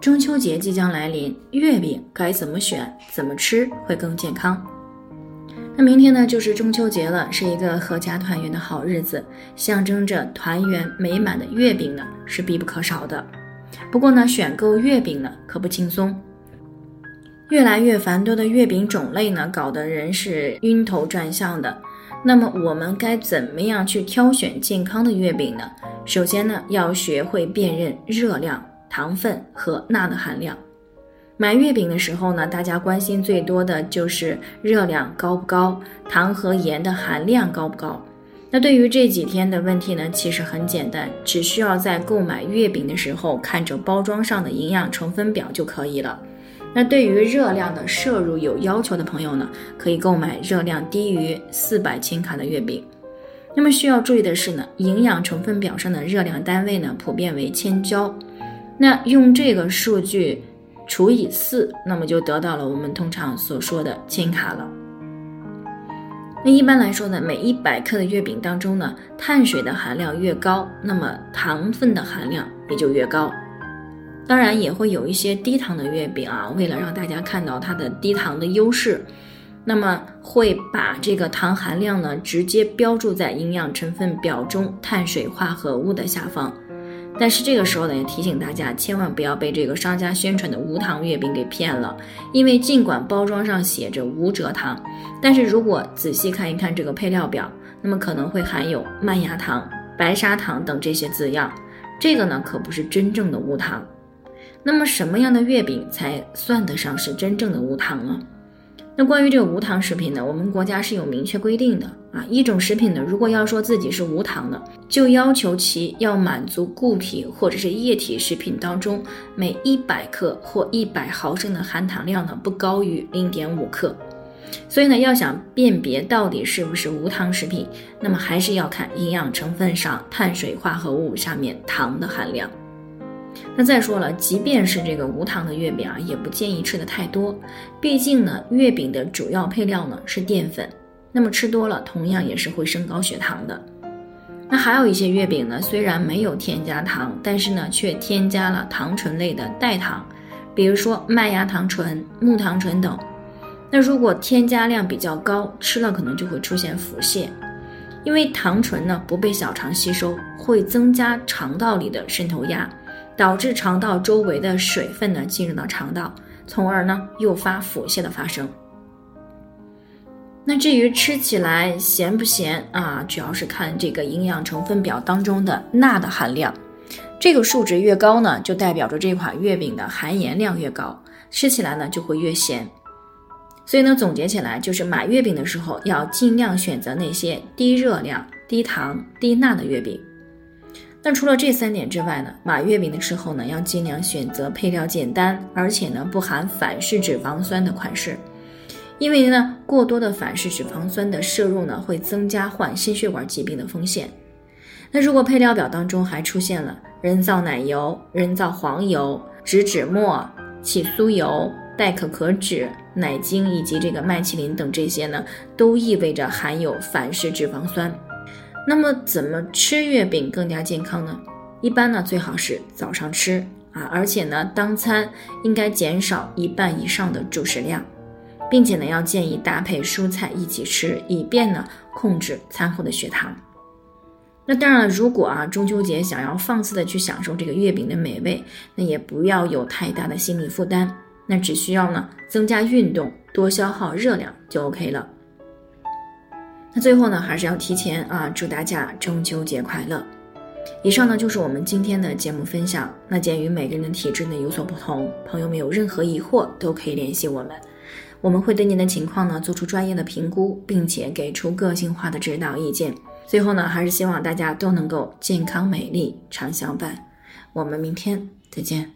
中秋节即将来临，月饼该怎么选、怎么吃会更健康？那明天呢，就是中秋节了，是一个阖家团圆的好日子，象征着团圆美满的月饼呢是必不可少的。不过呢，选购月饼呢可不轻松，越来越繁多的月饼种类呢，搞得人是晕头转向的。那么我们该怎么样去挑选健康的月饼呢？首先呢，要学会辨认热量。糖分和钠的含量。买月饼的时候呢，大家关心最多的就是热量高不高，糖和盐的含量高不高。那对于这几天的问题呢，其实很简单，只需要在购买月饼的时候看着包装上的营养成分表就可以了。那对于热量的摄入有要求的朋友呢，可以购买热量低于四百千卡的月饼。那么需要注意的是呢，营养成分表上的热量单位呢，普遍为千焦。那用这个数据除以四，那么就得到了我们通常所说的千卡了。那一般来说呢，每一百克的月饼当中呢，碳水的含量越高，那么糖分的含量也就越高。当然也会有一些低糖的月饼啊，为了让大家看到它的低糖的优势，那么会把这个糖含量呢直接标注在营养成分表中碳水化合物的下方。但是这个时候呢，也提醒大家，千万不要被这个商家宣传的无糖月饼给骗了。因为尽管包装上写着无蔗糖，但是如果仔细看一看这个配料表，那么可能会含有麦芽糖、白砂糖等这些字样。这个呢，可不是真正的无糖。那么什么样的月饼才算得上是真正的无糖呢？那关于这个无糖食品呢，我们国家是有明确规定的啊。一种食品呢，如果要说自己是无糖的，就要求其要满足固体或者是液体食品当中每一百克或一百毫升的含糖量呢不高于零点五克。所以呢，要想辨别到底是不是无糖食品，那么还是要看营养成分上碳水化合物上面糖的含量。那再说了，即便是这个无糖的月饼啊，也不建议吃的太多。毕竟呢，月饼的主要配料呢是淀粉，那么吃多了同样也是会升高血糖的。那还有一些月饼呢，虽然没有添加糖，但是呢却添加了糖醇类的代糖，比如说麦芽糖醇、木糖醇等。那如果添加量比较高，吃了可能就会出现腹泻，因为糖醇呢不被小肠吸收，会增加肠道里的渗透压。导致肠道周围的水分呢进入到肠道，从而呢诱发腹泻的发生。那至于吃起来咸不咸啊，主要是看这个营养成分表当中的钠的含量，这个数值越高呢，就代表着这款月饼的含盐量越高，吃起来呢就会越咸。所以呢，总结起来就是买月饼的时候要尽量选择那些低热量、低糖、低钠的月饼。那除了这三点之外呢，买月饼的时候呢，要尽量选择配料简单，而且呢不含反式脂肪酸的款式，因为呢过多的反式脂肪酸的摄入呢，会增加患心血管疾病的风险。那如果配料表当中还出现了人造奶油、人造黄油、植脂末、起酥油、代可可脂、奶精以及这个麦淇淋等这些呢，都意味着含有反式脂肪酸。那么怎么吃月饼更加健康呢？一般呢最好是早上吃啊，而且呢当餐应该减少一半以上的主食量，并且呢要建议搭配蔬菜一起吃，以便呢控制餐后的血糖。那当然了，如果啊中秋节想要放肆的去享受这个月饼的美味，那也不要有太大的心理负担，那只需要呢增加运动，多消耗热量就 OK 了。那最后呢，还是要提前啊，祝大家中秋节快乐。以上呢就是我们今天的节目分享。那鉴于每个人的体质呢有所不同，朋友们有任何疑惑都可以联系我们，我们会对您的情况呢做出专业的评估，并且给出个性化的指导意见。最后呢，还是希望大家都能够健康美丽常相伴。我们明天再见。